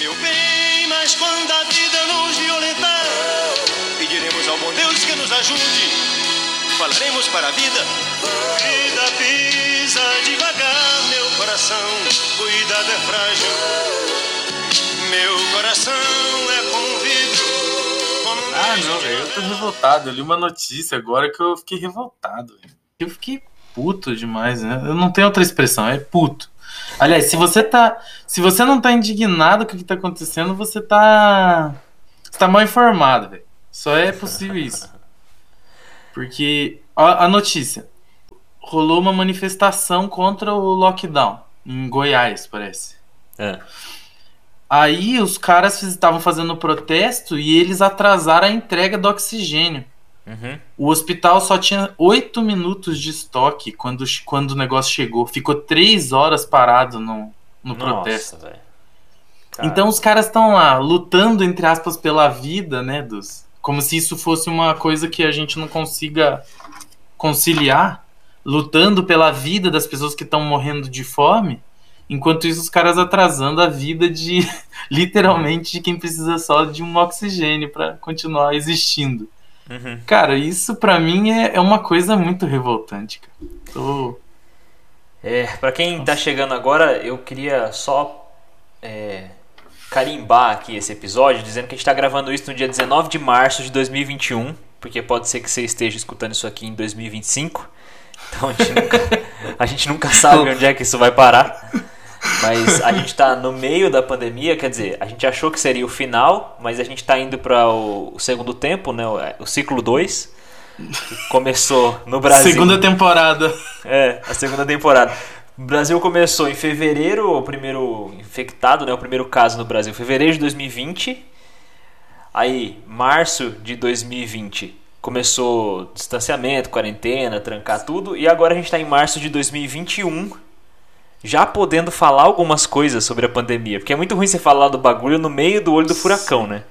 Meu bem, mas quando a vida nos violentar, pediremos ao bom Deus que nos ajude. Falaremos para a vida. Vida pisa devagar, meu coração. Cuidado é frágil. Meu coração é como um vidro. Como um Ah, não, velho. Eu tô revoltado. Eu li uma notícia agora que eu fiquei revoltado. Eu fiquei puto demais, né? Eu não tenho outra expressão, é puto. Aliás, se você tá. Se você não tá indignado com o que tá acontecendo, você tá. Você tá mal informado, velho. Só é possível isso. Porque. A, a notícia. Rolou uma manifestação contra o lockdown. Em Goiás, parece. É. Aí os caras estavam fazendo protesto e eles atrasaram a entrega do oxigênio. Uhum. O hospital só tinha oito minutos de estoque quando, quando o negócio chegou. Ficou três horas parado no, no protesto. Nossa, velho. Então os caras estão lá lutando, entre aspas, pela vida, né? Dos, como se isso fosse uma coisa que a gente não consiga conciliar. Lutando pela vida das pessoas que estão morrendo de fome. Enquanto isso, os caras atrasando a vida de literalmente de quem precisa só de um oxigênio para continuar existindo. Uhum. Cara, isso pra mim é, é uma coisa muito revoltante, cara. Tô- É, pra quem tá chegando agora, eu queria só é, carimbar aqui esse episódio, dizendo que a gente tá gravando isso no dia 19 de março de 2021, porque pode ser que você esteja escutando isso aqui em 2025. Então a gente nunca, a gente nunca sabe onde é que isso vai parar. Mas a gente tá no meio da pandemia, quer dizer, a gente achou que seria o final, mas a gente tá indo para o, segundo tempo, né, o, o ciclo 2, que começou no Brasil. Segunda temporada. É, a segunda temporada. O Brasil começou em fevereiro, o primeiro infectado, né, o primeiro caso no Brasil, fevereiro de 2020. Aí, março de 2020, começou distanciamento, quarentena, trancar tudo. E agora a gente está em março de 2021, já podendo falar algumas coisas sobre a pandemia. Porque é muito ruim você falar do bagulho no meio do olho do furacão, né?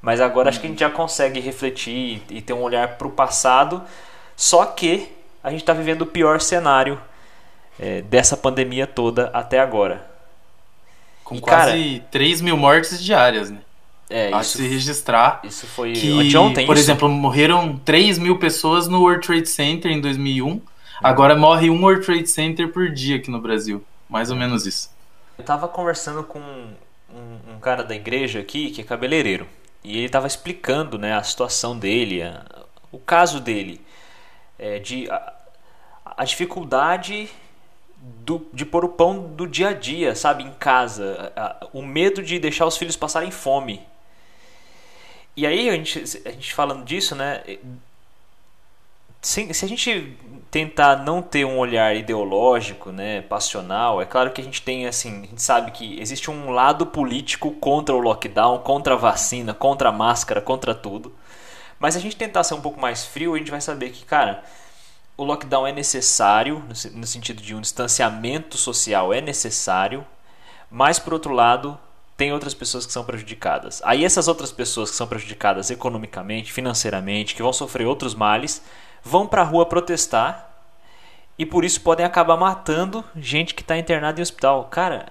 Mas agora acho que a gente já consegue refletir e ter um olhar para o passado. Só que a gente está vivendo o pior cenário é, dessa pandemia toda até agora. Com E, quase 3 mil mortes diárias, né? É, Há isso, se registrar isso foi que, anteontem. por isso? exemplo, morreram 3 mil pessoas no World Trade Center em 2001. Agora morre um World Trade Center por dia aqui no Brasil. Mais ou menos isso. Eu tava conversando com um, um cara da igreja aqui, que é cabeleireiro. E ele tava explicando né, a situação dele, a- o caso dele. é, de a, a dificuldade do, de pôr o pão do dia a dia, sabe? Em casa. A- o medo de deixar os filhos passarem fome. E aí, a gente, a gente falando disso, né? Se, se a gente tentar não ter um olhar ideológico, né, passional, é claro que a gente tem assim, a gente sabe que existe um lado político contra o lockdown, contra a vacina, contra a máscara, contra tudo. Mas se a gente tentar ser um pouco mais frio, a gente vai saber que, cara, o lockdown é necessário, no se- no sentido de um distanciamento social é necessário, mas por outro lado, tem outras pessoas que são prejudicadas. Aí essas outras pessoas que são prejudicadas economicamente, financeiramente, que vão sofrer outros males, vão para a rua protestar e por isso podem acabar matando gente que está internada em hospital. Cara,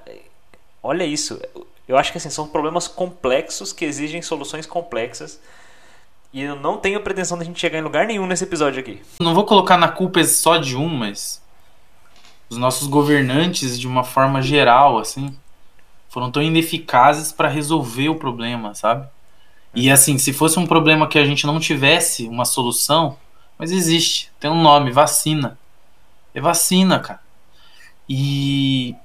olha isso. Eu acho que assim, são problemas complexos que exigem soluções complexas. E eu não tenho pretensão de a gente chegar em lugar nenhum nesse episódio aqui. Não vou colocar na culpa só de um, mas os nossos governantes, de uma forma geral, assim, foram tão ineficazes para resolver o problema, sabe? E assim, se fosse um problema que a gente não tivesse uma solução, mas existe, tem um nome, vacina. É vacina, cara. E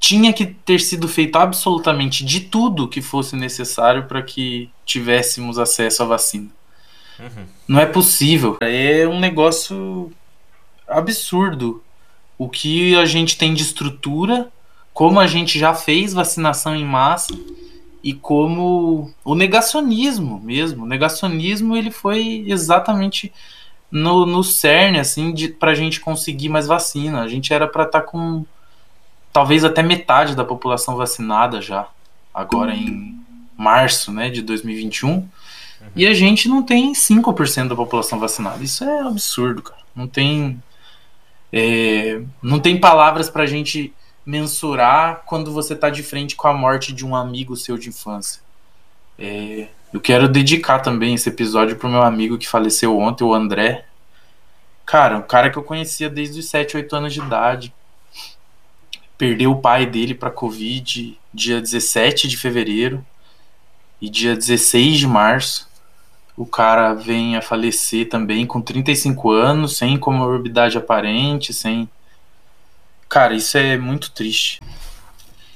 tinha que ter sido feito absolutamente de tudo que fosse necessário para que tivéssemos acesso à vacina. Uhum. Não é possível. É um negócio absurdo. O que a gente tem de estrutura, como a gente já fez vacinação em massa e como o negacionismo mesmo. O negacionismo ele foi exatamente no, no cerne assim de pra gente conseguir mais vacina. A gente era para estar com talvez até metade da população vacinada já agora em março, né, de 2021. E a gente não tem 5% da população vacinada. Isso é absurdo, cara. Não tem. é, não tem palavras pra gente mensurar quando você tá de frente com a morte de um amigo seu de infância. É, eu quero dedicar também esse episódio pro meu amigo que faleceu ontem, o André. Cara, um cara que eu conhecia desde os 7, 8 anos de idade. Perdeu o pai dele pra Covid dia 17 de fevereiro e dia 16 de março. O cara vem a falecer também com 35 anos, sem comorbidade aparente, sem. Cara, isso é muito triste.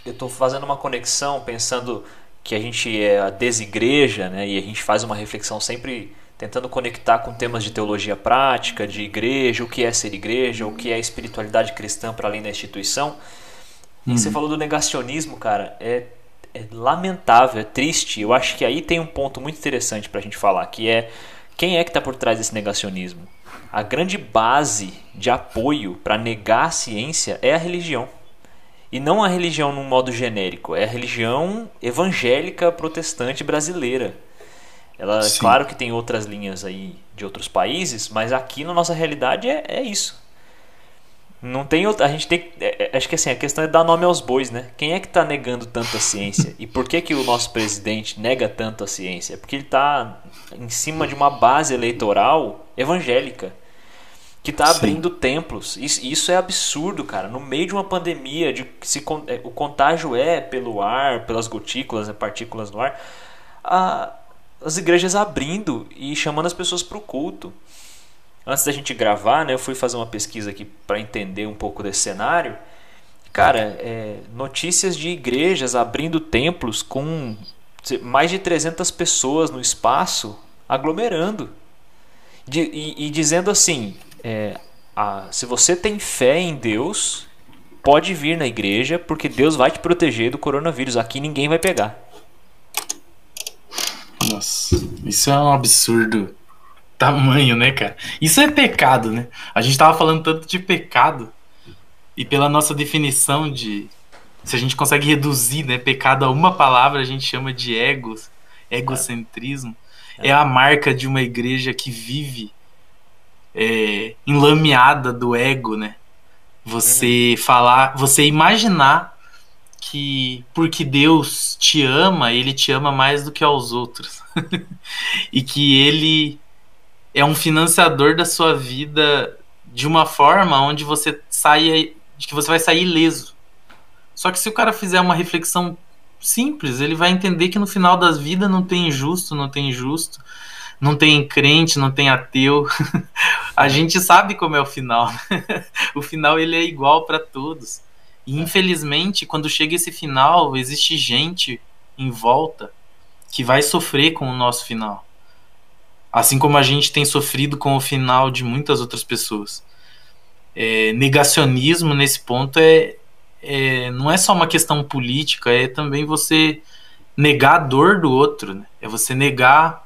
Eu tô fazendo uma conexão pensando que a gente é a desigreja, né? E a gente faz uma reflexão sempre tentando conectar com temas de teologia prática, de igreja, o que é ser igreja, o que é espiritualidade cristã para além da instituição. E você falou do negacionismo, cara, é, é lamentável, é triste. Eu acho que aí tem um ponto muito interessante para a gente falar, que é quem é que está por trás desse negacionismo? A grande base de apoio para negar a ciência é a religião. E não a religião num modo genérico, é a religião evangélica protestante brasileira. Ela, Sim. claro que tem outras linhas aí de outros países, mas aqui na nossa realidade é, é isso. Não tem outra, a gente tem é, é, acho que assim, a questão é dar nome aos bois, né? Quem é que está negando tanto a ciência? E por que que o nosso presidente nega tanto a ciência? É porque ele está em cima de uma base eleitoral evangélica que está Sim. abrindo templos. Isso, isso é absurdo, cara. No meio de uma pandemia, de se é, o contágio é pelo ar, pelas gotículas, né, partículas no ar, a- as igrejas abrindo e chamando as pessoas para o culto. Antes da gente gravar, né, eu fui fazer uma pesquisa aqui para entender um pouco desse cenário. Cara, é, notícias de igrejas abrindo templos com mais de 300 pessoas no espaço aglomerando. De- e, e dizendo assim: é, a- se você tem fé em Deus, pode vir na igreja, porque Deus vai te proteger do coronavírus. Aqui ninguém vai pegar. Nossa, isso é um absurdo tamanho, né, cara? Isso é pecado, né? A gente tava falando tanto de pecado e pela nossa definição de se a gente consegue reduzir, né, pecado a uma palavra, a gente chama de egos, egocentrismo. É a marca de uma igreja que vive é, enlameada do ego, né? Você falar, você imaginar que porque Deus te ama, ele te ama mais do que aos outros. e que ele é um financiador da sua vida de uma forma onde você saia, de que você vai sair ileso. Só que se o cara fizer uma reflexão simples, ele vai entender que no final das vidas não tem injusto, não tem injusto, não tem crente, não tem ateu. A gente sabe como é o final. o final ele é igual para todos. E infelizmente, quando chega esse final, existe gente em volta que vai sofrer com o nosso final. Assim como a gente tem sofrido com o final de muitas outras pessoas. É, negacionismo nesse ponto é, é, não é só uma questão política, é também você negar a dor do outro. Né? É você negar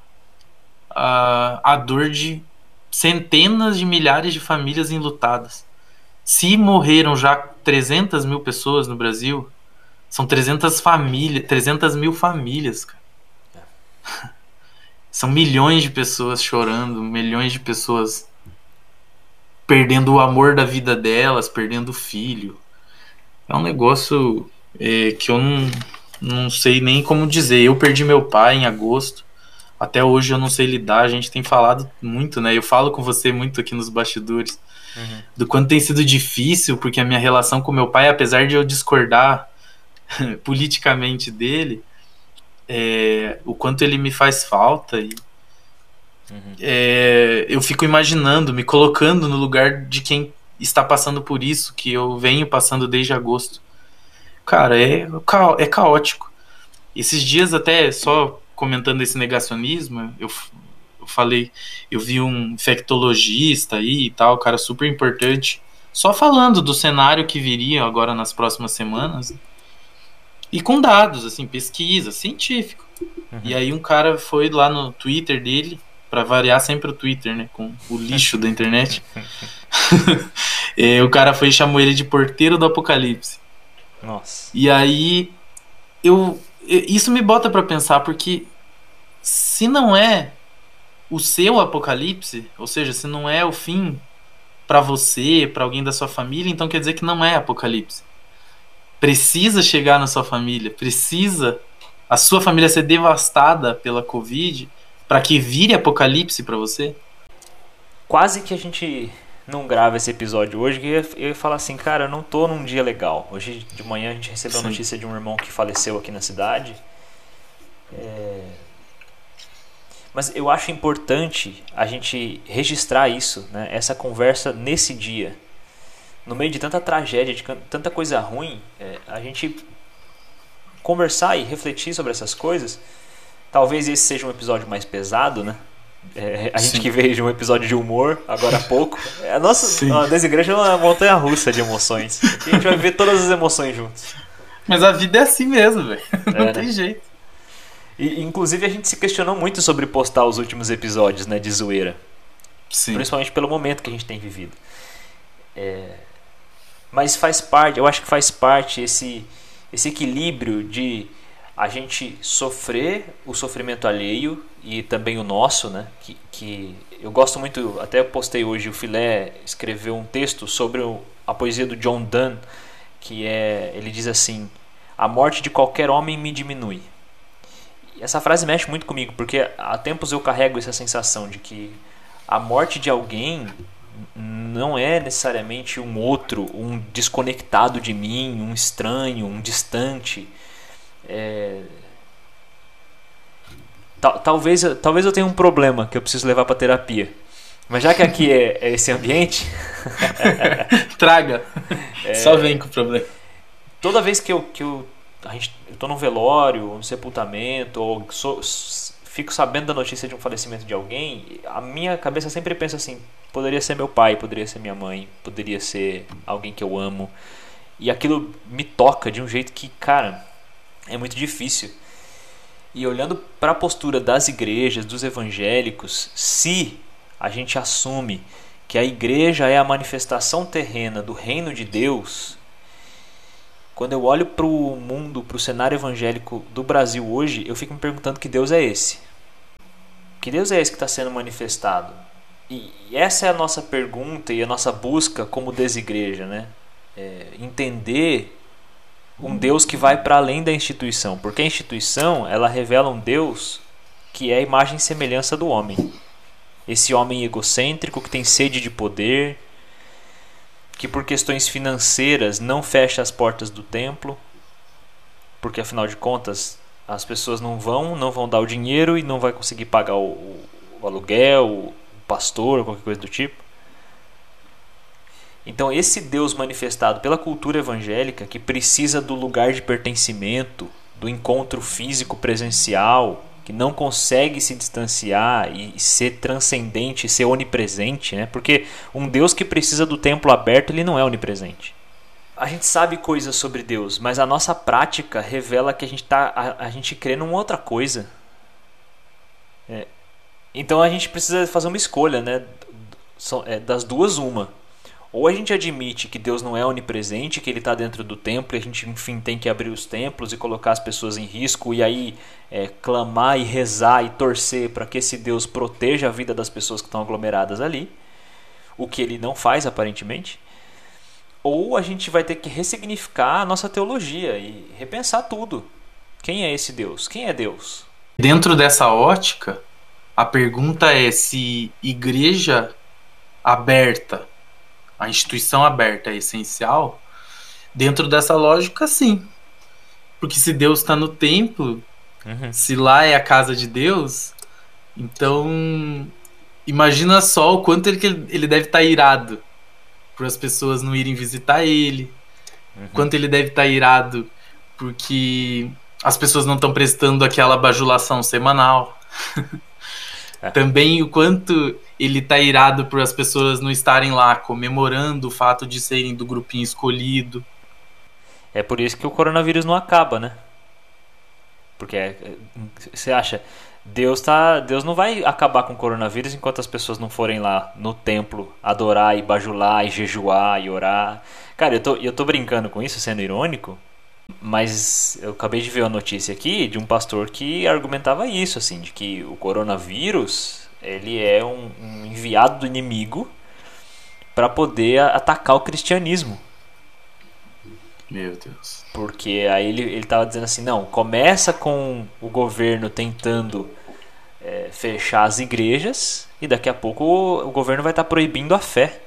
a, a dor de centenas de milhares de famílias enlutadas. Se morreram já 300 mil pessoas no Brasil, são 300 famílias, 300 mil famílias, cara. São milhões de pessoas chorando, milhões de pessoas perdendo o amor da vida delas, perdendo o filho. É um negócio é, que eu não, não sei nem como dizer. Eu perdi meu pai em agosto. Até hoje eu não sei lidar. A gente tem falado muito, né? Eu falo com você muito aqui nos bastidores Uhum. do quanto tem sido difícil, porque a minha relação com meu pai, apesar de eu discordar politicamente dele, é, o quanto ele me faz falta e Uhum. é, eu fico imaginando, me colocando no lugar de quem está passando por isso, que eu venho passando desde agosto. Cara, é, é caótico. Esses dias até, só comentando esse negacionismo, eu, eu falei, eu vi um infectologista aí e tal, cara super importante, só falando do cenário que viria agora nas próximas semanas. E com dados, assim, pesquisa, científico. E aí um cara foi lá no Twitter dele, pra variar sempre o Twitter, né? Com o lixo da internet. É, o cara foi e chamou ele de porteiro do apocalipse. Nossa. E aí eu isso me bota pra pensar porque se não é o seu apocalipse, ou seja, se não é o fim pra você, pra alguém da sua família, então quer dizer que não é apocalipse. precisa chegar na sua família, precisa a sua família ser devastada pela Covid para que vire apocalipse para você? Quase que a gente não grava esse episódio hoje, que eu ia, falar assim, cara, eu não tô num dia legal. Hoje de manhã a gente recebeu a notícia de um irmão que faleceu aqui na cidade. É... Mas eu acho importante a gente registrar isso, né? essa conversa nesse dia. No meio de tanta tragédia, de tanta coisa ruim, é, a gente conversar e refletir sobre essas coisas. Talvez esse seja um episódio mais pesado, né? É, a Sim. gente que veio de um episódio de humor agora há pouco. É, a nossa a desigreja é uma montanha russa de emoções. Aqui a gente vai ver todas as emoções juntos. Mas a vida é assim mesmo, velho. Não é, tem né? jeito. E, inclusive a gente se questionou muito sobre postar os últimos episódios né, de zoeira. Sim. Principalmente pelo momento que a gente tem vivido. É... Mas faz parte, eu acho que faz parte esse, esse equilíbrio de a gente sofrer o sofrimento alheio e também o nosso, né? Que, que eu gosto muito, até postei hoje, o Filé escreveu um texto sobre a poesia do John Donne, que é, ele diz assim: a morte de qualquer homem me diminui. E essa frase mexe muito comigo, porque há tempos eu carrego essa sensação de que a morte de alguém não é necessariamente um outro, um desconectado de mim, um estranho, um distante é... Talvez, talvez eu tenha um problema que eu preciso levar para terapia. Mas já que aqui é, é esse ambiente. Traga. É... Só vem com o problema. Toda vez que eu, que eu, a gente, eu tô num velório, um sepultamento, ou sou, fico sabendo da notícia de um falecimento de alguém, a minha cabeça sempre pensa assim: poderia ser meu pai, poderia ser minha mãe, poderia ser alguém que eu amo. E aquilo me toca de um jeito que, cara, é muito difícil. E olhando para a postura das igrejas, dos evangélicos, se a gente assume que a igreja é a manifestação terrena do reino de Deus, quando eu olho para o mundo, para o cenário evangélico do Brasil hoje, eu fico me perguntando que Deus é esse. Que Deus é esse que está sendo manifestado? E essa é a nossa pergunta e a nossa busca como desigreja, né? É entender um Deus que vai para além da instituição, porque a instituição ela revela um Deus que é a imagem e semelhança do homem. Esse homem egocêntrico que tem sede de poder, que por questões financeiras não fecha as portas do templo, porque afinal de contas as pessoas não vão, não vão dar o dinheiro e não vai conseguir pagar o, o aluguel, o pastor, qualquer coisa do tipo. Então, esse Deus manifestado pela cultura evangélica, que precisa do lugar de pertencimento, do encontro físico presencial, que não consegue se distanciar e ser transcendente, ser onipresente, né? Porque um Deus que precisa do templo aberto, ele não é onipresente. A gente sabe coisas sobre Deus, mas a nossa prática revela que a gente, tá, a, a gente crê numa outra coisa. É. Então a gente precisa fazer uma escolha, né? É, das duas, uma ou a gente admite que Deus não é onipresente, que Ele está dentro do templo e a gente, enfim, tem que abrir os templos e colocar as pessoas em risco e aí é, clamar e rezar e torcer para que esse Deus proteja a vida das pessoas que estão aglomeradas ali, o que Ele não faz aparentemente. Ou a gente vai ter que ressignificar a nossa teologia e repensar tudo. Quem é esse Deus? Quem é Deus? Dentro dessa ótica, a pergunta é se igreja aberta a instituição aberta é essencial, dentro dessa lógica, sim. Porque se Deus está no templo, uhum. se lá é a casa de Deus, então imagina só o quanto ele, ele deve estar tá irado por as pessoas não irem visitar ele, uhum. quanto ele deve estar tá irado porque as pessoas não estão prestando aquela bajulação semanal. É. Também o quanto ele tá irado por as pessoas não estarem lá comemorando o fato de serem do grupinho escolhido. É por isso que o coronavírus não acaba, né? Porque é, você acha, Deus tá, Deus não vai acabar com o coronavírus enquanto as pessoas não forem lá no templo adorar e bajular e jejuar e orar. Cara, eu tô, eu tô brincando com isso, sendo irônico, mas eu acabei de ver uma notícia aqui de um pastor que argumentava isso, assim, de que o coronavírus ele é um, um enviado do inimigo para poder atacar o cristianismo. Meu Deus. Porque aí ele, ele tava dizendo assim, não, começa com o governo tentando é, fechar as igrejas e daqui a pouco o, o governo vai estar tá proibindo a fé.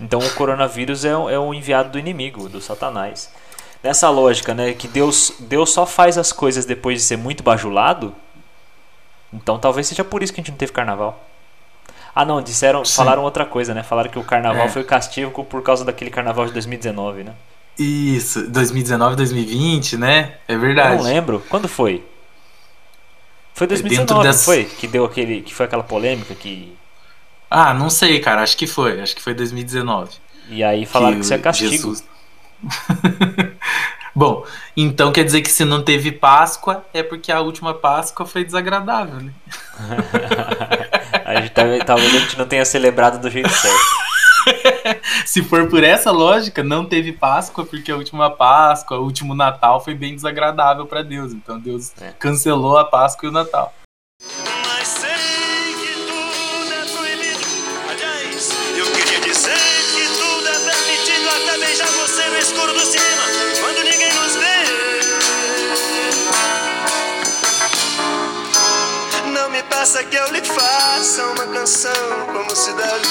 Então o coronavírus é, é o enviado do inimigo, do satanás. Nessa lógica, né, que Deus, Deus só faz as coisas depois de ser muito bajulado, então talvez seja por isso que a gente não teve carnaval. Ah, não, disseram, Sim. falaram outra coisa, né? Falaram que o carnaval é. foi castigo por causa daquele carnaval de 2019, né? Isso, 2019, 2020, né? É verdade. Eu não lembro. Quando foi? Foi 2019, dessa... foi? Que deu aquele, que foi aquela polêmica que Ah, não sei, cara, acho que foi, acho que foi 2019. E aí falaram que, que isso é castigo. Jesus... Bom, então quer dizer que se não teve Páscoa é porque a última Páscoa foi desagradável, né? a gente, talvez a gente não tenha celebrado do jeito certo. se for por essa lógica, não teve Páscoa porque a última Páscoa, o último Natal foi bem desagradável para Deus. Então Deus é. cancelou a Páscoa e o Natal. Peça que eu lhe faça uma canção como se deve.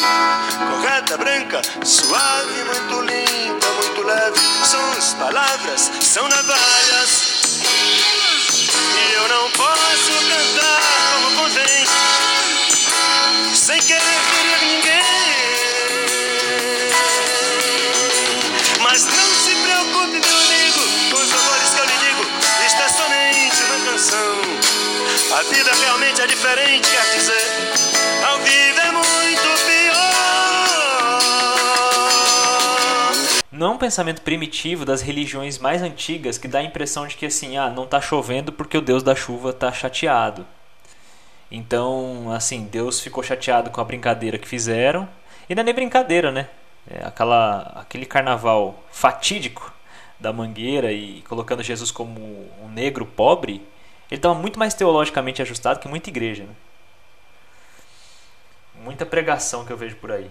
Correta, branca, suave, muito limpa, muito leve. Sons, palavras, são navalhas. E eu não posso cantar como convém, sem querer A vida realmente é diferente, quer dizer, ao vivo é muito pior. Não é um pensamento primitivo das religiões mais antigas que dá a impressão de que assim, ah, não está chovendo porque o Deus da chuva está chateado. Então, assim, Deus ficou chateado com a brincadeira que fizeram. E não é nem brincadeira, né? É aquela, aquele carnaval fatídico da mangueira e colocando Jesus como um negro pobre ele estava muito mais teologicamente ajustado que muita igreja. Né? Muita pregação que eu vejo por aí.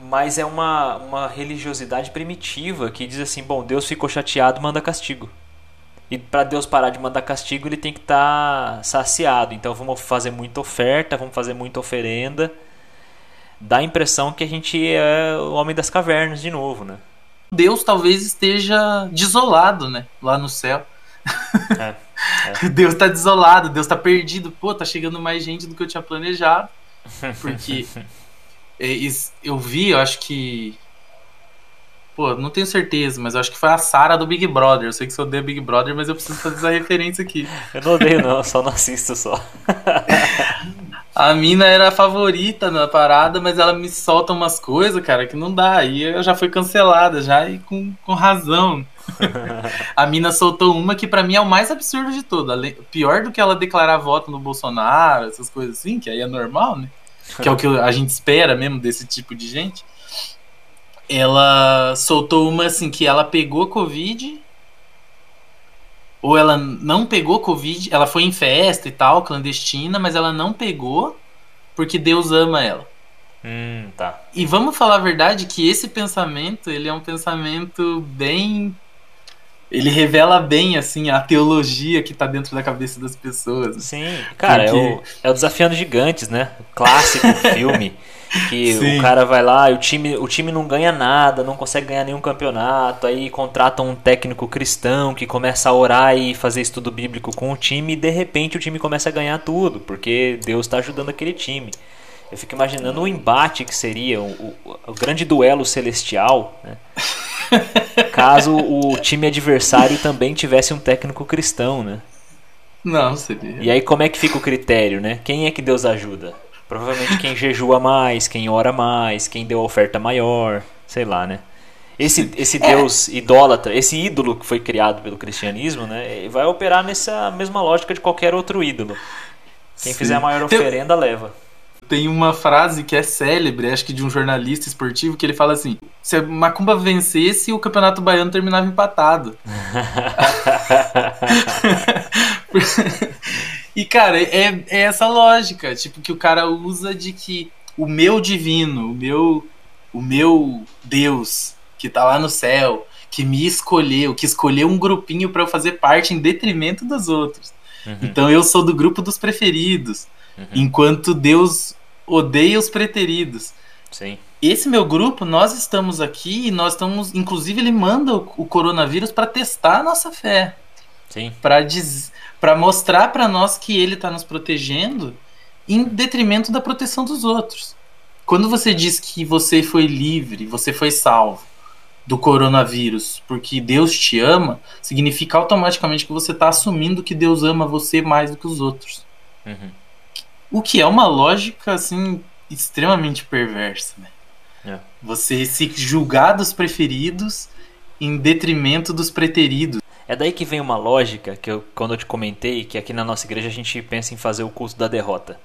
Mas é uma, uma religiosidade primitiva que diz assim: bom, Deus ficou chateado, manda castigo. E para Deus parar de mandar castigo, ele tem que estar tá saciado. Então vamos fazer muita oferta, vamos fazer muita oferenda. Dá a impressão que a gente é o homem das cavernas de novo, né? Deus talvez esteja desolado, né? Lá no céu. É. É. Deus tá desolado, Deus tá perdido. Pô, tá chegando mais gente do que eu tinha planejado. Porque é, eu vi, eu acho que. Pô, não tenho certeza, mas eu acho que foi a Sara do Big Brother. Eu sei que você odeia Big Brother, mas eu preciso fazer essa referência aqui. Eu não odeio, não, só não assisto só. A mina era a favorita na parada, mas ela me solta umas coisas, cara, que não dá. E eu já fui cancelada, já, e com, com razão. a mina soltou uma que para mim é o mais absurdo de tudo. Pior do que ela declarar voto no Bolsonaro, essas coisas assim, que aí é normal, né? Que é o que a gente espera mesmo desse tipo de gente. Ela soltou uma assim que ela pegou Covid. Ou ela não pegou Covid, ela foi em festa e tal, clandestina, mas ela não pegou porque Deus ama ela. Hum, tá. E vamos falar a verdade que esse pensamento, ele é um pensamento bem ele revela bem assim a teologia que tá dentro da cabeça das pessoas. Sim, cara, Porque... é, o, é o Desafiando Gigantes, né? O clássico filme. Que Sim. o cara vai lá e o time, o time não ganha nada, não consegue ganhar nenhum campeonato, aí contrata um técnico cristão que começa a orar e fazer estudo bíblico com o time e de repente o time começa a ganhar tudo, porque Deus está ajudando aquele time. Eu fico imaginando o embate que seria, o, o, o grande duelo celestial, né? Caso o time adversário também tivesse um técnico cristão, né? Não, seria. E aí como é que fica o critério, né? Quem é que Deus ajuda? Provavelmente quem jejua mais, quem ora mais, quem deu a oferta maior, sei lá, né? Esse, esse é. Deus é. idólatra, esse ídolo que foi criado pelo cristianismo, né? Vai operar nessa mesma lógica de qualquer outro ídolo. Quem Sim. fizer a maior oferenda, leva. Tem uma frase que é célebre, acho que de um jornalista esportivo, que ele fala assim: se a Macumba vencesse, o campeonato baiano terminava empatado. e, cara, é, é essa lógica, tipo, que o cara usa de que o meu divino, o meu o meu Deus que tá lá no céu, que me escolheu, que escolheu um grupinho para eu fazer parte em detrimento dos outros. Uhum. Então eu sou do grupo dos preferidos, uhum. enquanto Deus odeia os preteridos. Sim. Esse meu grupo, nós estamos aqui e nós estamos, inclusive ele manda o, o coronavírus para testar a nossa fé. Sim. Para mostrar para nós que ele está nos protegendo em detrimento da proteção dos outros. Quando você diz que você foi livre, você foi salvo do coronavírus porque Deus te ama, significa automaticamente que você está assumindo que Deus ama você mais do que os outros. Uhum. O que é uma lógica assim extremamente perversa, né? É. Você se julgar dos preferidos em detrimento dos preteridos. É daí que vem uma lógica que eu, quando eu te comentei que aqui na nossa igreja a gente pensa em fazer o culto da derrota.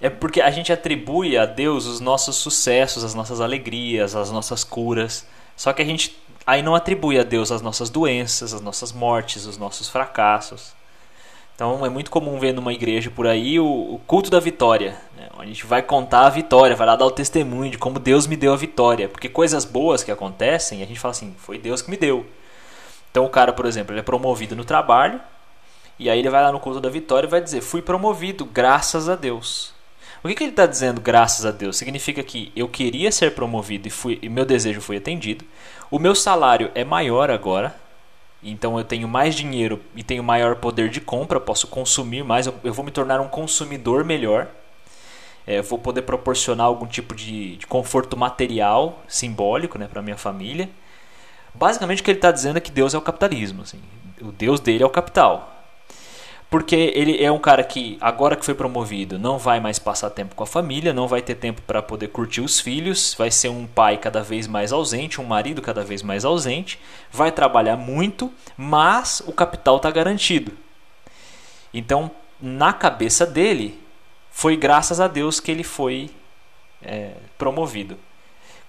É porque a gente atribui a Deus os nossos sucessos, as nossas alegrias, as nossas curas. Só que a gente aí não atribui a Deus as nossas doenças, as nossas mortes, os nossos fracassos. Então é muito comum ver numa igreja por aí o, o culto da vitória. Né? A gente vai contar a vitória, vai lá dar o testemunho de como Deus me deu a vitória. Porque coisas boas que acontecem, a gente fala assim, foi Deus que me deu. Então o cara, por exemplo, ele é promovido no trabalho, e aí ele vai lá no culto da vitória e vai dizer, fui promovido, graças a Deus. O que, que ele está dizendo, graças a Deus? Significa que eu queria ser promovido e, fui, e meu desejo foi atendido. O meu salário é maior agora, então eu tenho mais dinheiro e tenho maior poder de compra, posso consumir mais, eu, eu vou me tornar um consumidor melhor. É, vou poder proporcionar algum tipo de, de conforto material simbólico né, para minha família. Basicamente o que ele está dizendo é que Deus é o capitalismo. Assim. O Deus dele é o capital. Porque ele é um cara que, agora que foi promovido, não vai mais passar tempo com a família, não vai ter tempo para poder curtir os filhos, vai ser um pai cada vez mais ausente, um marido cada vez mais ausente, vai trabalhar muito, mas o capital está garantido. Então, na cabeça dele, foi graças a Deus que ele foi é, promovido.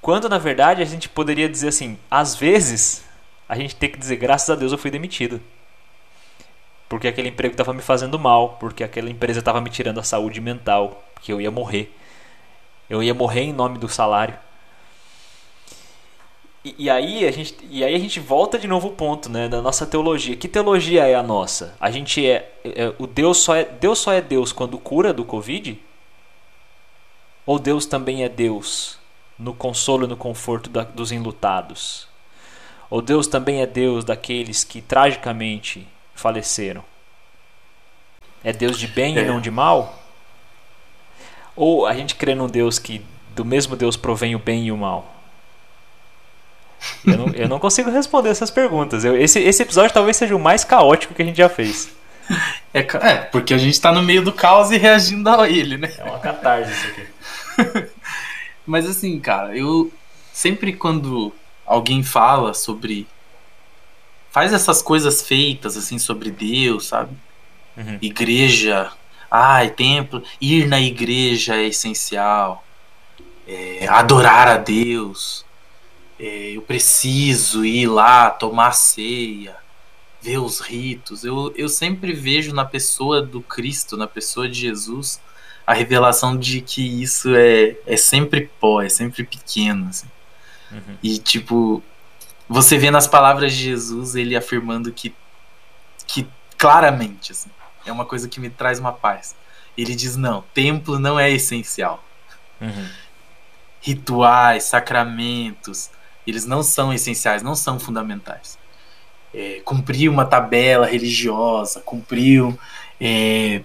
Quando na verdade a gente poderia dizer assim, às vezes a gente tem que dizer graças a Deus eu fui demitido porque aquele emprego estava me fazendo mal, porque aquela empresa estava me tirando a saúde mental, que eu ia morrer. Eu ia morrer em nome do salário. E, e, aí a gente, e aí a gente volta de novo ao ponto, né, da nossa teologia. Que teologia é a nossa? A gente é, é o Deus só é Deus só é Deus quando cura do Covid? Ou Deus também é Deus no consolo e no conforto da, dos enlutados? Ou Deus também é Deus daqueles que tragicamente faleceram? É Deus de bem é. e não de mal? Ou a gente crê num Deus que do mesmo Deus provém o bem e o mal? Eu não, eu não consigo responder essas perguntas. Eu, esse, esse episódio talvez seja o mais caótico que a gente já fez. É, é porque a gente está no meio do caos e reagindo a ele, né? É uma catarse isso aqui. Mas assim, cara, eu sempre quando alguém fala sobre faz essas coisas feitas assim sobre Deus, sabe? Uhum. Igreja, ai, templo, ir na igreja é essencial. É, adorar a Deus. É, eu preciso ir lá tomar ceia, ver os ritos. Eu, eu sempre vejo na pessoa do Cristo, na pessoa de Jesus, a revelação de que isso é, é sempre pó, é sempre pequeno. Assim. Uhum. E tipo, você vê nas palavras de Jesus ele afirmando que, que claramente, assim, é uma coisa que me traz uma paz. Ele diz: não, templo não é essencial. Uhum. Rituais, sacramentos, eles não são essenciais, não são fundamentais. É, cumprir uma tabela religiosa, cumprir é,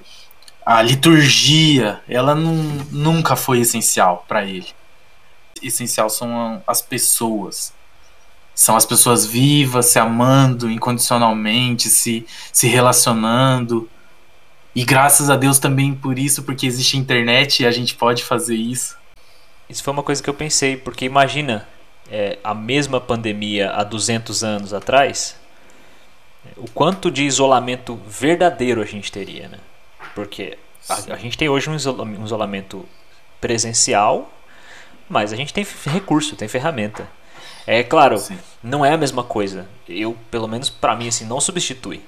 a liturgia, ela nunca foi essencial para ele. Essencial são as pessoas, são as pessoas vivas, se amando incondicionalmente, se, se relacionando. E graças a Deus também por isso, porque existe internet e a gente pode fazer isso. Isso foi uma coisa que eu pensei, porque imagina é, a mesma pandemia há 200 anos atrás, o quanto de isolamento verdadeiro a gente teria, né? Porque a, a gente tem hoje um isolamento presencial, mas a gente tem recurso, tem ferramenta. É claro, Sim. não é a mesma coisa. Eu, pelo menos para mim, assim, não substitui.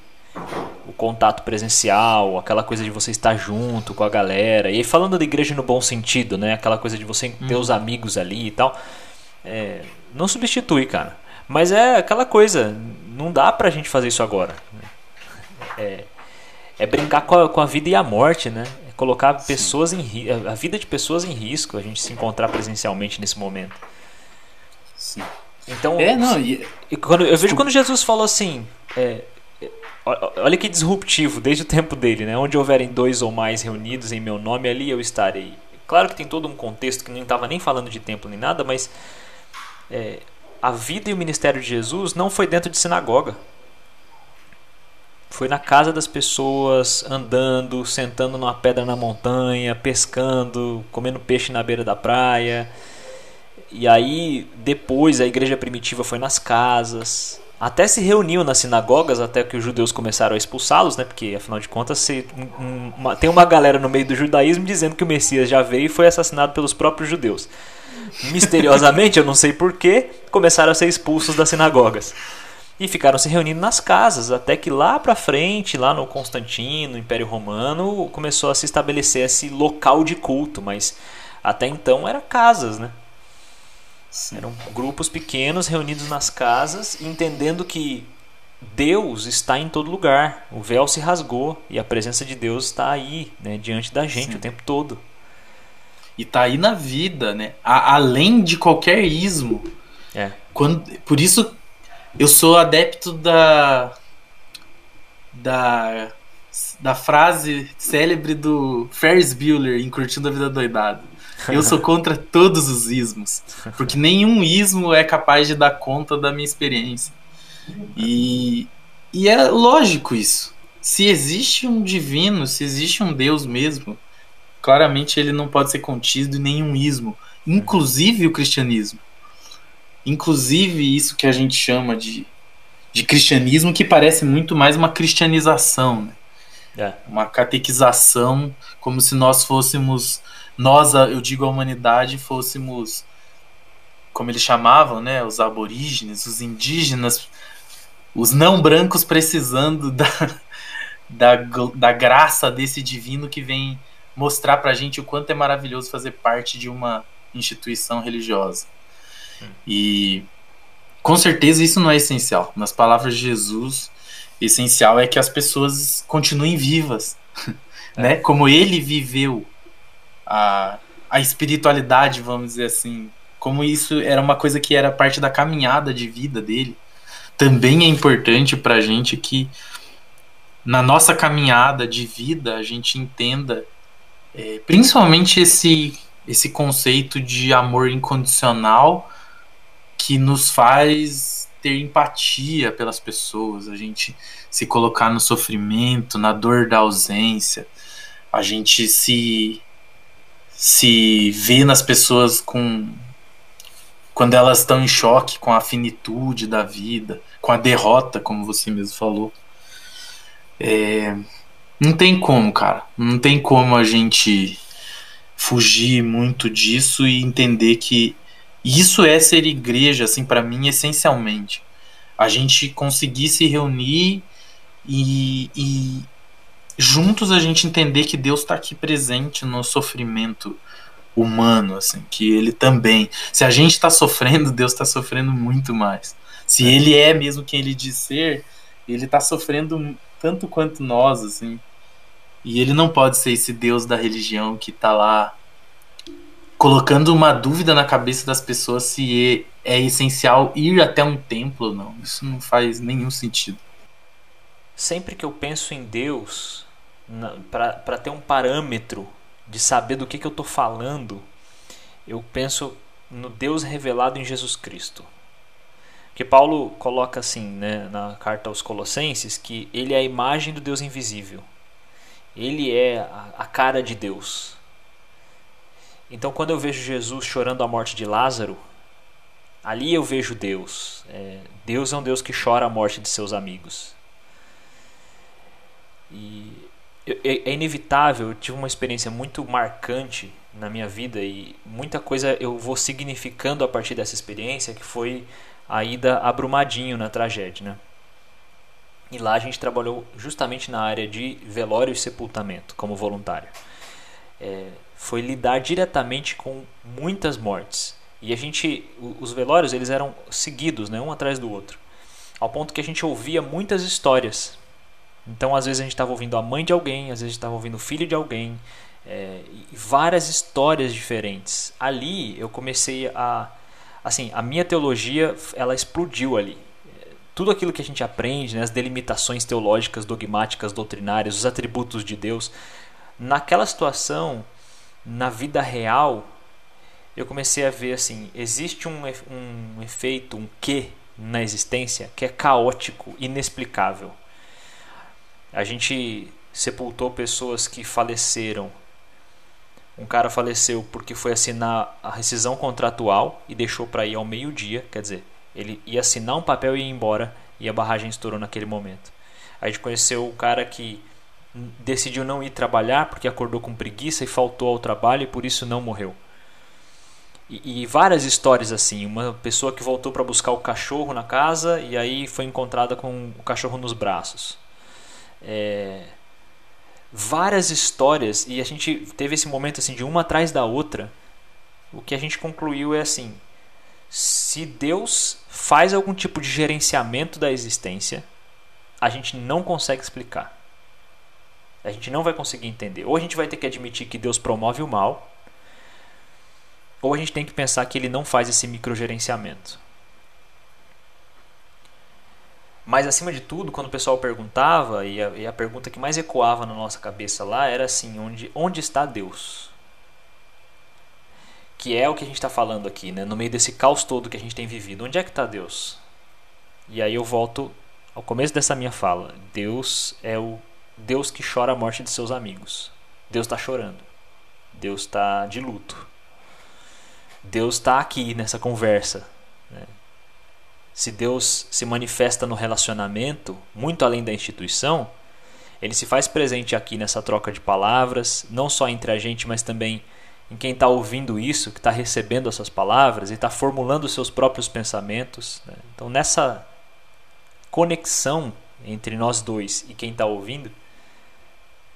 O contato presencial, aquela coisa de você estar junto com a galera. E falando da igreja no bom sentido, né? Aquela coisa de você ter os amigos ali e tal. É, não substitui, cara. Mas é aquela coisa, não dá pra gente fazer isso agora. É, é brincar com a, com a vida e a morte, né? É colocar Sim. pessoas em a vida de pessoas em risco, a gente se encontrar presencialmente nesse momento. Sim. Então, é, não, e... quando, eu vejo quando Jesus falou assim, é, olha que disruptivo desde o tempo dele, né? Onde houverem dois ou mais reunidos em meu nome, ali eu estarei. Claro que tem todo um contexto que não estava nem falando de templo nem nada, mas é, a vida e o ministério de Jesus não foi dentro de sinagoga. Foi na casa das pessoas, andando, sentando numa pedra na montanha, pescando, comendo peixe na beira da praia. E aí, depois, a igreja primitiva foi nas casas. Até se reuniu nas sinagogas, até que os judeus começaram a expulsá-los, né? Porque, afinal de contas, se, um, uma, tem uma galera no meio do judaísmo dizendo que o Messias já veio e foi assassinado pelos próprios judeus misteriosamente, eu não sei porquê, começaram a ser expulsos das sinagogas. E ficaram se reunindo nas casas, até que lá para frente, lá no Constantino, no Império Romano, começou a se estabelecer esse local de culto, mas até então era casas, né? Sim. Eram grupos pequenos reunidos nas casas, entendendo que Deus está em todo lugar. O véu se rasgou e a presença de Deus está aí, né, diante da gente Sim. o tempo todo. E tá aí na vida, né? A, além de qualquer ismo. É. Quando, por isso eu sou adepto da da da frase célebre do Ferris Bueller em Curtindo a Vida Doidado. Eu sou contra todos os ismos, porque nenhum ismo é capaz de dar conta da minha experiência. E, e é lógico isso. Se existe um divino, se existe um Deus mesmo, claramente ele não pode ser contido em nenhum ismo, inclusive o cristianismo. Inclusive isso que a gente chama de, de cristianismo, que parece muito mais uma cristianização, né? é. uma catequização, como se nós fôssemos, nós, eu digo a humanidade, fôssemos, como eles chamavam, né? os aborígenes, os indígenas, os não brancos precisando da, da, da graça desse divino que vem mostrar pra gente o quanto é maravilhoso fazer parte de uma instituição religiosa. E com certeza isso não é essencial. Nas palavras de Jesus, essencial é que as pessoas continuem vivas, é. né? Como ele viveu a, a espiritualidade, vamos dizer assim, como isso era uma coisa que era parte da caminhada de vida dele. Também é importante pra gente que na nossa caminhada de vida a gente entenda é, principalmente esse, esse conceito de amor incondicional que nos faz ter empatia pelas pessoas, a gente se colocar no sofrimento, na dor da ausência, a gente se se vê nas pessoas com quando elas estão em choque com a finitude da vida, com a derrota, como você mesmo falou. É, não tem como, cara. Não tem como a gente fugir muito disso e entender que isso é ser igreja, assim, para mim, essencialmente. A gente conseguir se reunir e, e juntos a gente entender que Deus está aqui presente no sofrimento humano, assim, que ele também. Se a gente está sofrendo, Deus está sofrendo muito mais. Se ele é mesmo quem ele diz ser, ele está sofrendo tanto quanto nós, assim. E ele não pode ser esse deus da religião que tá lá colocando uma dúvida na cabeça das pessoas se é, é essencial ir até um templo ou não. Isso não faz nenhum sentido. Sempre que eu penso em Deus, para ter um parâmetro de saber do que, que eu estou falando, eu penso no Deus revelado em Jesus Cristo. Porque Paulo coloca assim né, na carta aos Colossenses que ele é a imagem do Deus invisível. Ele é a cara de Deus. Então, quando eu vejo Jesus chorando a morte de Lázaro, ali eu vejo Deus. É, Deus é um Deus que chora a morte de seus amigos. E é, é inevitável, eu tive uma experiência muito marcante na minha vida e muita coisa eu vou significando a partir dessa experiência, que foi a ida a Brumadinho na tragédia. Né? E lá a gente trabalhou justamente na área de velório e sepultamento, como voluntário. É, foi lidar diretamente com muitas mortes. E a gente, os velórios, eles eram seguidos, né, um atrás do outro, ao ponto que a gente ouvia muitas histórias. Então, às vezes a gente estava ouvindo a mãe de alguém, às vezes estava ouvindo o filho de alguém, é, várias histórias diferentes. Ali eu comecei a, assim, a minha teologia, ela explodiu ali tudo aquilo que a gente aprende, né, as delimitações teológicas, dogmáticas, doutrinárias, os atributos de Deus, naquela situação, na vida real, eu comecei a ver assim, existe um, um efeito, um que na existência que é caótico, inexplicável. A gente sepultou pessoas que faleceram. Um cara faleceu porque foi assinar a rescisão contratual e deixou para ir ao meio-dia, quer dizer, ele ia assinar um papel e ir embora e a barragem estourou naquele momento. A gente conheceu o cara que decidiu não ir trabalhar porque acordou com preguiça e faltou ao trabalho e por isso não morreu. E, e várias histórias assim. Uma pessoa que voltou para buscar o cachorro na casa e aí foi encontrada com o cachorro nos braços. É, várias histórias e a gente teve esse momento assim de uma atrás da outra. O que a gente concluiu é assim: se Deus faz algum tipo de gerenciamento da existência, a gente não consegue explicar. A gente não vai conseguir entender. Ou a gente vai ter que admitir que Deus promove o mal, ou a gente tem que pensar que ele não faz esse microgerenciamento. Mas acima de tudo, quando o pessoal perguntava, e a, e a pergunta que mais ecoava na nossa cabeça lá era assim: onde, onde está Deus? que é o que a gente está falando aqui, né? no meio desse caos todo que a gente tem vivido. Onde é que está Deus? E aí eu volto ao começo dessa minha fala. Deus é o Deus que chora a morte de seus amigos. Deus está chorando. Deus está de luto. Deus está aqui nessa conversa. Né? Se Deus se manifesta no relacionamento, muito além da instituição, ele se faz presente aqui nessa troca de palavras, não só entre a gente, mas também em quem está ouvindo isso, que está recebendo essas palavras e está formulando seus próprios pensamentos. Né? Então, nessa conexão entre nós dois e quem está ouvindo,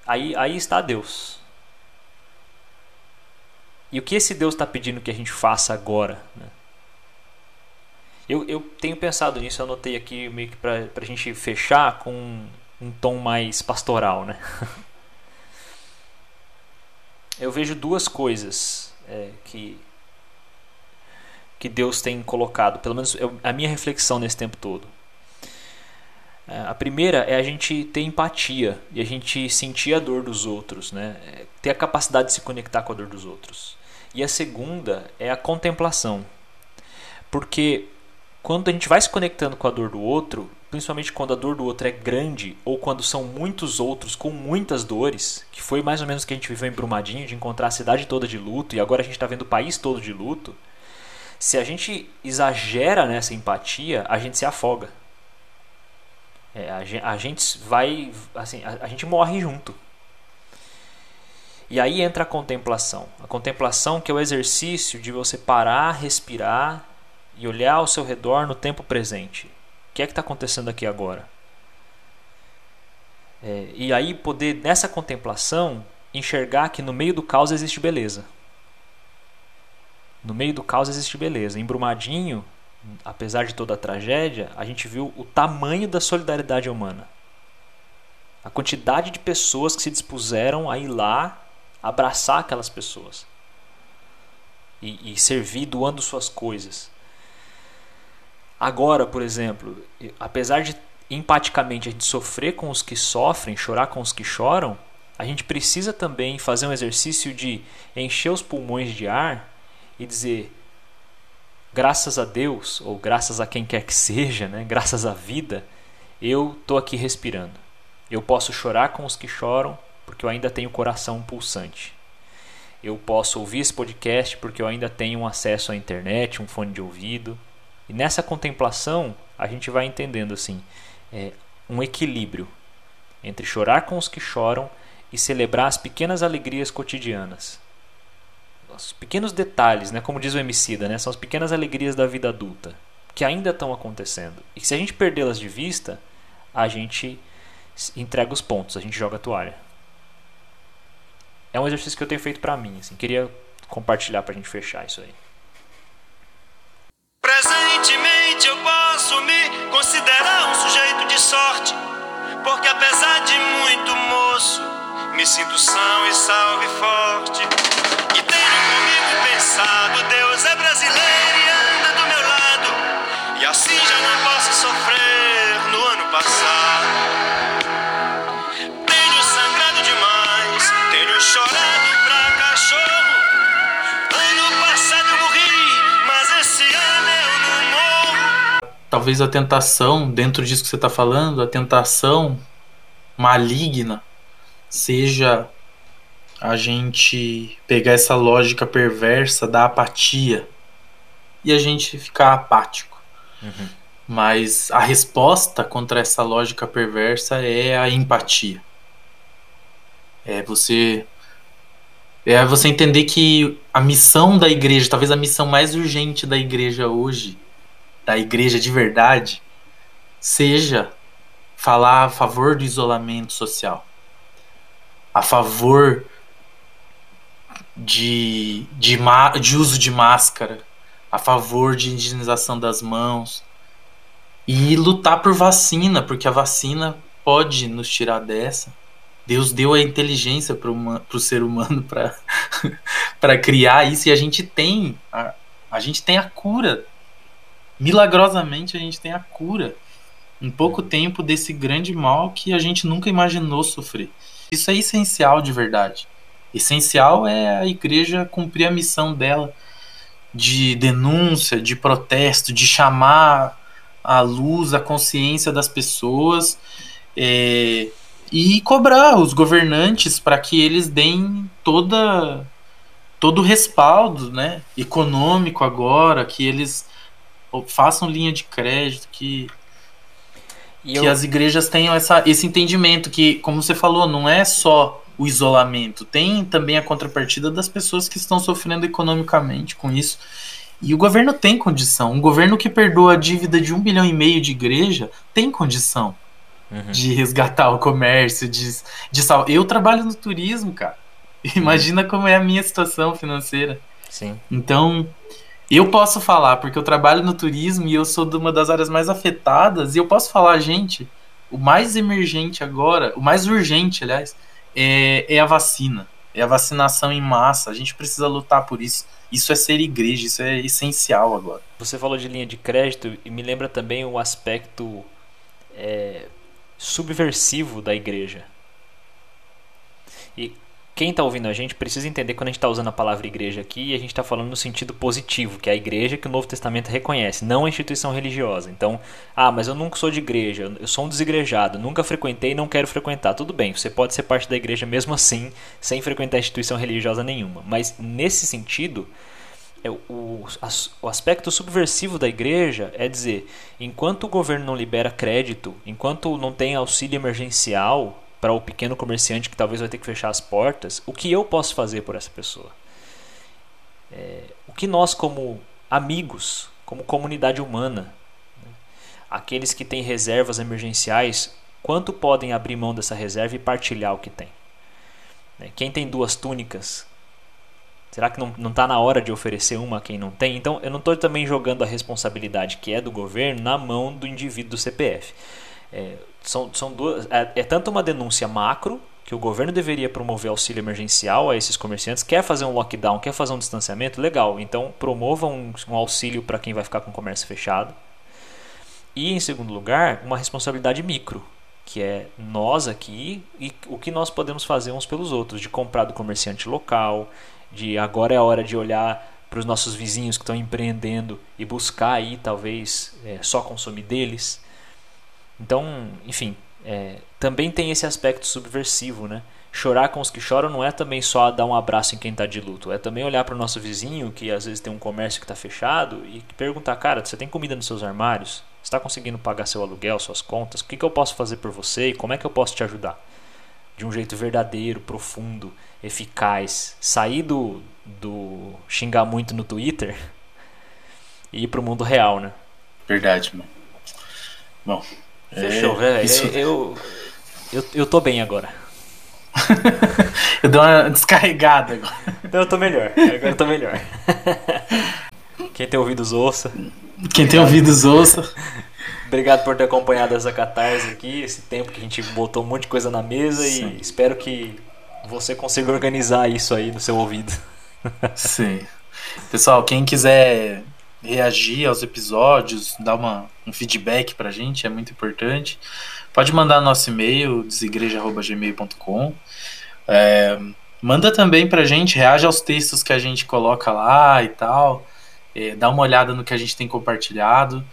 aí, aí está Deus. E o que esse Deus está pedindo que a gente faça agora? Né? Eu, eu tenho pensado nisso, eu anotei aqui meio que para a gente fechar com um, um tom mais pastoral, né? eu vejo duas coisas é, que que Deus tem colocado, pelo menos eu, a minha reflexão nesse tempo todo. É, a primeira é a gente ter empatia e a gente sentir a dor dos outros, né? É, ter a capacidade de se conectar com a dor dos outros. E a segunda é a contemplação. Porque quando a gente vai se conectando com a dor do outro, principalmente quando a dor do outro é grande ou quando são muitos outros com muitas dores, que foi mais ou menos o que a gente viveu em Brumadinho, de encontrar a cidade toda de luto e agora a gente está vendo o país todo de luto. Se a gente exagera nessa empatia, a gente se afoga. É, a, gente, a, gente, vai, assim, a, a gente morre junto. E aí entra a contemplação. A contemplação que é o exercício de você parar, respirar e olhar ao seu redor no tempo presente que é que está acontecendo aqui agora? É, e aí poder, nessa contemplação, enxergar que no meio do caos existe beleza. No meio do caos existe beleza. Em Brumadinho, apesar de toda a tragédia, a gente viu o tamanho da solidariedade humana. A quantidade de pessoas que se dispuseram a ir lá abraçar aquelas pessoas e, e servir doando suas coisas. Agora, por exemplo, apesar de empaticamente a gente sofrer com os que sofrem, chorar com os que choram, a gente precisa também fazer um exercício de encher os pulmões de ar e dizer graças a Deus ou graças a quem quer que seja, né? graças à vida, eu tô aqui respirando. Eu posso chorar com os que choram porque eu ainda tenho o coração pulsante. Eu posso ouvir esse podcast porque eu ainda tenho um acesso à internet, um fone de ouvido. E nessa contemplação, a gente vai entendendo assim, é, um equilíbrio entre chorar com os que choram e celebrar as pequenas alegrias cotidianas. Os pequenos detalhes, né, como diz o Emicida, né, são as pequenas alegrias da vida adulta, que ainda estão acontecendo. E se a gente perdê-las de vista, a gente entrega os pontos, a gente joga a toalha. É um exercício que eu tenho feito para mim, assim, queria compartilhar pra gente fechar isso aí. Presentemente eu posso me considerar um sujeito de sorte, porque apesar de muito moço, me sinto são e salve forte. Pensado, Deus é brasileiro e anda do meu lado, e assim já não posso sofrer no ano passado. Tenho sangrado demais, tenho chorado pra cachorro. Ano passado eu morri, mas esse ano eu não morro. Talvez a tentação, dentro disso que você está falando, a tentação maligna seja a gente pegar essa lógica perversa da apatia e a gente ficar apático. Uhum. Mas a resposta contra essa lógica perversa é a empatia. É você é você entender que a missão da igreja, talvez a missão mais urgente da igreja hoje, da igreja de verdade, seja falar a favor do isolamento social, a favor de, de, de uso de máscara, a favor de higienização das mãos e lutar por vacina, porque a vacina pode nos tirar dessa. Deus deu a inteligência para o ser humano para criar isso e a gente tem a, a gente tem a cura. Milagrosamente a gente tem a cura em pouco tempo desse grande mal que a gente nunca imaginou sofrer. Isso é essencial de verdade. Essencial é a igreja cumprir a missão dela de denúncia, de protesto, de chamar à luz a consciência das pessoas é, e cobrar os governantes para que eles deem toda todo o respaldo né, econômico agora, que eles façam linha de crédito, que E que eu- as igrejas tenham essa, esse entendimento que, como você falou, não é só o isolamento, tem também a contrapartida das pessoas que estão sofrendo economicamente com isso. E o governo tem condição. Um governo que perdoa a dívida de um bilhão e meio de igreja tem condição Uhum. de resgatar o comércio, de, de sal... Eu trabalho no turismo, cara. Imagina como é a minha situação financeira. Sim. Então, eu posso falar, porque eu trabalho no turismo e eu sou de uma das áreas mais afetadas, e eu posso falar, gente, o mais emergente agora, o mais urgente, aliás, é, é a vacina. É a vacinação em massa. A gente precisa lutar por isso. Isso é ser igreja, isso é essencial agora. Você falou de linha de crédito e me lembra também o aspecto é, subversivo da igreja. E quem está ouvindo a gente precisa entender quando a gente está usando a palavra igreja aqui, a gente está falando no sentido positivo, que é a igreja que o Novo Testamento reconhece, não a instituição religiosa. Então, ah, mas eu nunca sou de igreja, eu sou um desigrejado, nunca frequentei e não quero frequentar. Tudo bem, você pode ser parte da igreja mesmo assim, sem frequentar instituição religiosa nenhuma. Mas nesse sentido, é, o, o aspecto subversivo da igreja é dizer, enquanto o governo não libera crédito, enquanto não tem auxílio emergencial para o pequeno comerciante que talvez vai ter que fechar as portas, o que eu posso fazer por essa pessoa? É, o que nós, como amigos, como comunidade humana, né, aqueles que têm reservas emergenciais, quanto podem abrir mão dessa reserva e partilhar o que tem? Né, Quem tem duas túnicas, Será que não está na hora de oferecer uma a quem não tem? Então, eu não estou também jogando a responsabilidade que é do governo na mão do indivíduo do CPF. É, são, são duas, é, é tanto uma denúncia macro, que o governo deveria promover auxílio emergencial a esses comerciantes, quer fazer um lockdown, quer fazer um distanciamento, legal. Então, promova um, um auxílio para quem vai ficar com o comércio fechado. E, em segundo lugar, uma responsabilidade micro, que é nós aqui e o que nós podemos fazer uns pelos outros, de comprar do comerciante local, de agora é a hora de olhar para os nossos vizinhos que estão empreendendo e buscar aí talvez é, só consumir deles. Então, enfim, é, também tem esse aspecto subversivo, né? Chorar com os que choram não é também só dar um abraço em quem está de luto, é também olhar para o nosso vizinho que às vezes tem um comércio que está fechado e perguntar, cara, você tem comida nos seus armários? Você está conseguindo pagar seu aluguel, suas contas? O que, que eu posso fazer por você e como é que eu posso te ajudar? De um jeito verdadeiro, profundo, eficaz, sair do, do xingar muito no Twitter e ir pro mundo real, né? Verdade, mano. Bom, Fechou, velho. É, isso- Eu, eu, eu tô bem agora. Eu dei uma descarregada agora. Então eu tô melhor. Agora eu tô melhor. Quem tem ouvidos ouça. Quem tem ouvidos ouça. Obrigado por ter acompanhado essa catarse aqui, esse tempo que a gente botou um monte de coisa na mesa Sim. e espero que você consiga organizar isso aí no seu ouvido. Sim. Pessoal, quem quiser reagir aos episódios, dar uma, um feedback pra gente, é muito importante. Pode mandar no nosso e-mail, desigreja.gmail.com. É, manda também pra gente, reage aos textos que a gente coloca lá e tal. É, dá uma olhada no que a gente tem compartilhado.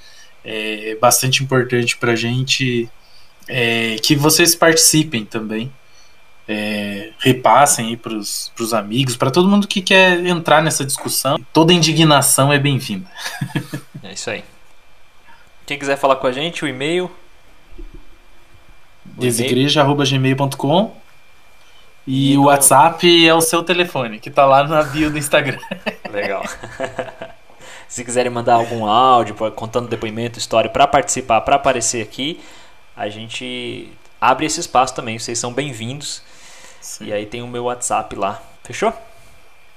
É bastante importante pra gente é, que vocês participem também. É, repassem aí pros, pros amigos, para todo mundo que quer entrar nessa discussão. Toda indignação é bem-vinda. É isso aí. Quem quiser falar com a gente, o e-mail. Desigreja.gmail.com e E o WhatsApp é o seu telefone, que tá lá na bio do Instagram. Legal. Se quiserem mandar algum áudio contando depoimento, história para participar, para aparecer aqui, a gente abre esse espaço também. Vocês são bem-vindos. E aí tem o meu WhatsApp lá. Fechou?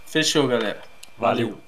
Fechou, galera. Valeu.